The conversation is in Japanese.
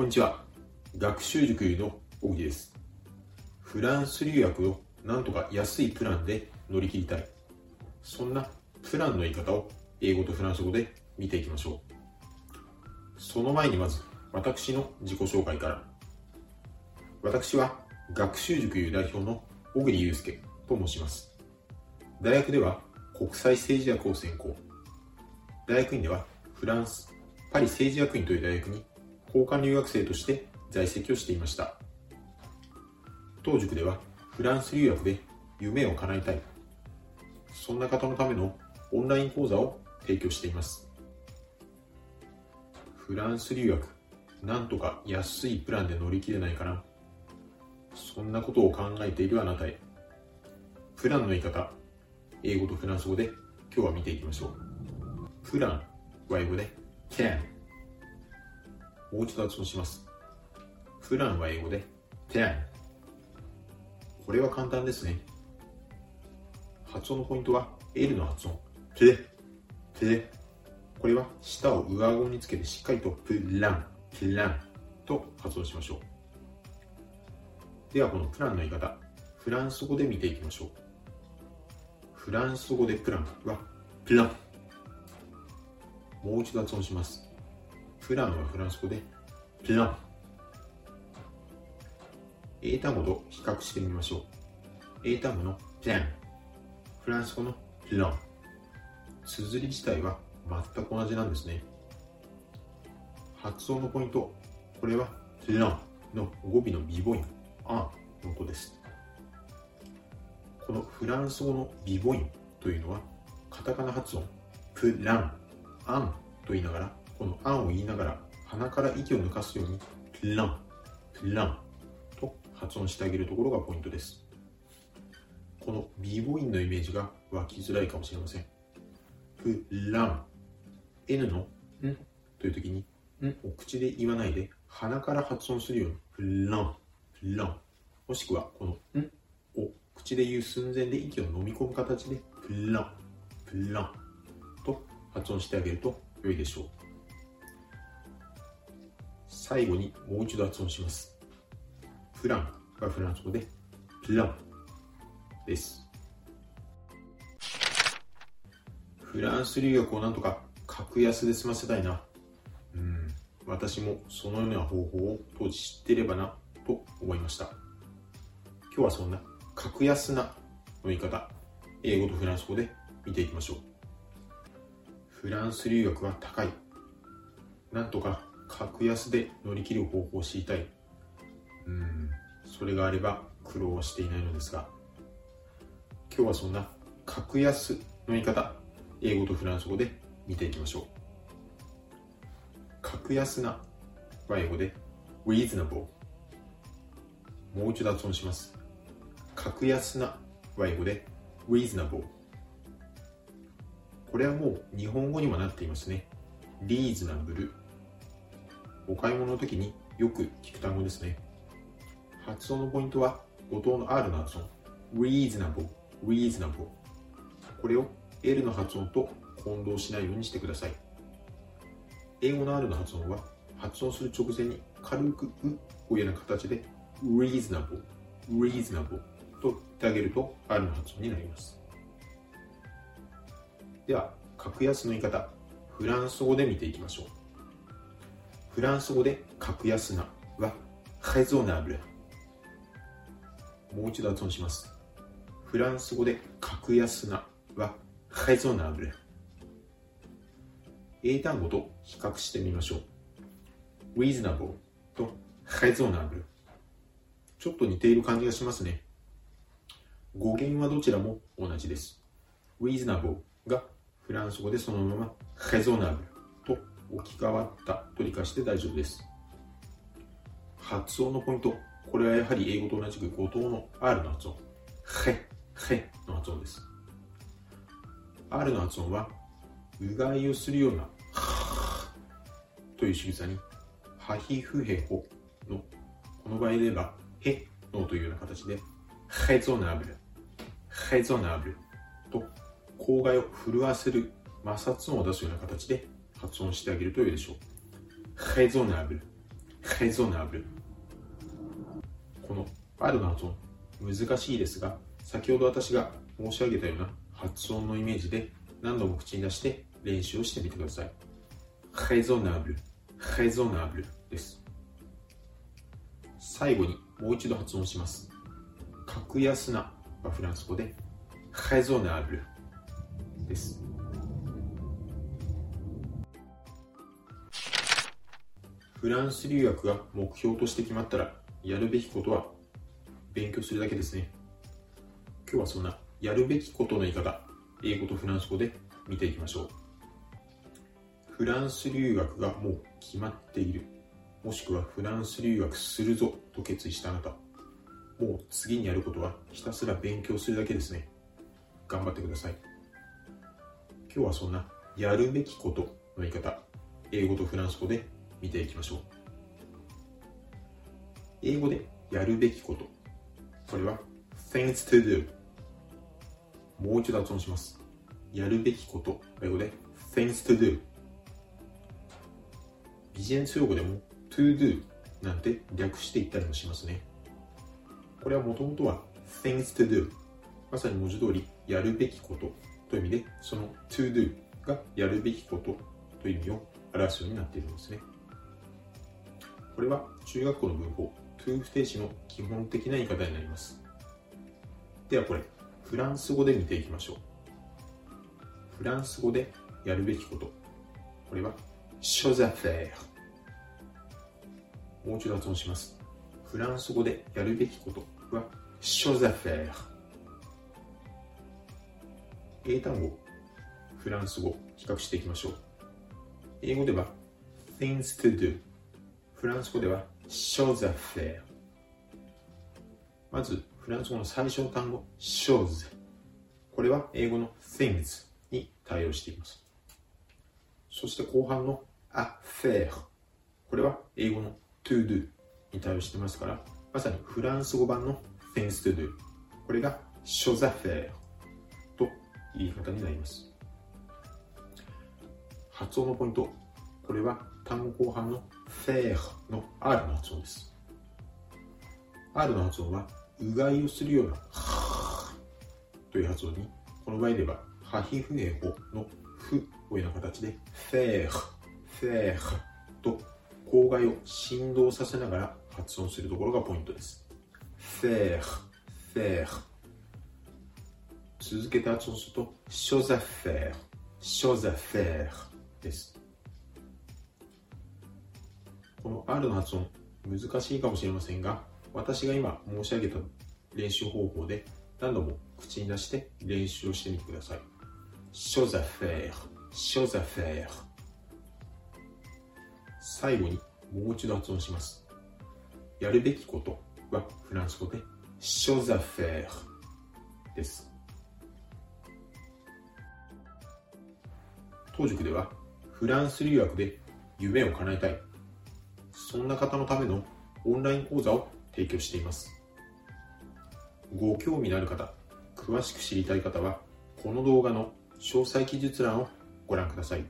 こんにちは。学習塾の小木です。フランス留学をなんとか安いプランで乗り切りたい。そんなプランの言い方を英語とフランス語で見ていきましょう。その前にまず私の自己紹介から。私は学習塾いう代表の小栗祐介と申します。大学では国際政治学を専攻。大学院ではフランス、パリ政治学院という大学に交換留学生として在籍をしていました。当塾ではフランス留学で夢を叶えたい。そんな方のためのオンライン講座を提供しています。フランス留学なんとか安いプランで乗り切れないかな。そんなことを考えているあなたへ。プランの言い方英語とフランス語で今日は見ていきましょう。プランは英語で can もう一度発音します。プランは英語で plan。これは簡単ですね。発音のポイントは L の発音。ププこれは舌を上顎につけてしっかりとプラン、プランと発音しましょう。ではこのプランの言い方、フランス語で見ていきましょう。フランス語でプランはプラン。もう一度発音します。プランはフランス語でプラン。英単語と比較してみましょう。英単語のプラン。フランス語のプラン。綴り自体は全く同じなんですね。発音のポイント。これはプランの語尾のビボイン、アンの音です。このフランス語のビボインというのはカタカナ発音、プラン、アンと言いながらこのあんを言いながら鼻から息を抜かすようにプラン、プランと発音してあげるところがポイントです。この B 母音のイメージが湧きづらいかもしれません。プラン、N のんという時にんを口で言わないで鼻から発音するようにプラン、プランもしくはこのんを口で言う寸前で息を飲み込む形でプラン、プランと発音してあげると良いでしょう。最後にもう一度発音します。プランがフランス語でプランです。フランス留学をなんとか格安で済ませたいな。うん、私もそのような方法を当時知っていればなと思いました。今日はそんな格安なの言い方、英語とフランス語で見ていきましょう。フランス留学は高い。なんとか格安で乗り切る方法を知りたい。うん、それがあれば苦労はしていないのですが、今日はそんな格安の言い方、英語とフランス語で見ていきましょう。格安なは英語で reasonable。もう一度発音します。格安なは英語で reasonable。これはもう日本語にもなっていますね。リーズナブルお買い物の時によく聞く単語ですね。発音のポイントは、後藤の R の発音。reasonable, reasonable。これを L の発音と混同しないようにしてください。英語の R の発音は、発音する直前に軽くうをいうような形で reasonable, reasonable と言ってあげると R の発音になります。では、格安の言い方、フランス語で見ていきましょう。フランス語で格安なは、ハイゾーナブル。もう一度発音します。フランス語で格安なは、ハイゾーナブル。英単語と比較してみましょう。reasonable と reasonable。ちょっと似ている感じがしますね。語源はどちらも同じです。reasonable がフランス語でそのまま reasonable 置き換わったと理解して大丈夫です。発音のポイント。これはやはり英語と同じく後藤の R の発音。へ、への発音です。R の発音は、うがいをするような、という仕草に、はひふへほの、この場合で言えば、へのというような形で、へぞなぶる、へぞなぶると、口外を震わせる摩擦音を出すような形で発音してあげるといいでしょう。ヘゾナブル。ヘゾナブル。この R の発音難しいですが先ほど私が申し上げたような発音のイメージで何度も口に出して練習をしてみてください。raisonnable raisonnable です。最後にもう一度発音します。格安なはフランス語で raisonnable です。フランス留学が目標として決まったらやるべきことは勉強するだけですね。今日はそんなやるべきことの言い方英語とフランス語で見ていきましょう。フランス留学がもう決まっている。もしくはフランス留学するぞと決意したあなた。もう次にやることはひたすら勉強するだけですね。頑張ってください。今日はそんなやるべきことの言い方英語とフランス語で見ていきましょう。英語でやるべきこと。これは things to do もう一度発音します。やるべきこと。英語で things to do ビジネス用語でも to do なんて略して言ったりもしますね。これはもともとは things to do まさに文字通りやるべきこと。という意味でその to do がやるべきこと。という意味を表すようになっているんですね。これは中学校の文法 to 不定詞の基本的な言い方になります。ではこれフランス語で見ていきましょう。フランス語でやるべきこと。これは chose à faire もう一度発音します。フランス語でやるべきこと。は chose à faire 英単語フランス語比較していきましょう。英語では things to do フランス語では chose à faire まずフランス語の最初の単語 chose これは英語の things に対応しています。そして後半の à faire これは英語の to do に対応してますからまさにフランス語版の things to do これが chose à faire と言い方になります。発音のポイント。これは単語後半の faire の R の発音です。R の発音はうがいをするようなという発音にこの場合ではハヒフエホのフをような形で faire faire と口外を振動させながら発音するところがポイントです。faire faire 続けて発音すると chose à faire chose à faire です。この R の発音難しいかもしれませんが私が今申し上げた練習方法で何度も口に出して練習をしてみてください。Chose à faire chose à faire 最後にもう一度発音します。やるべきことはフランス語で chose à faire です。当塾ではフランス留学で夢を叶えたい。そんな方のためのオンライン講座を提供しています。ご興味のある方詳しく知りたい方はこの動画の詳細記述欄をご覧ください。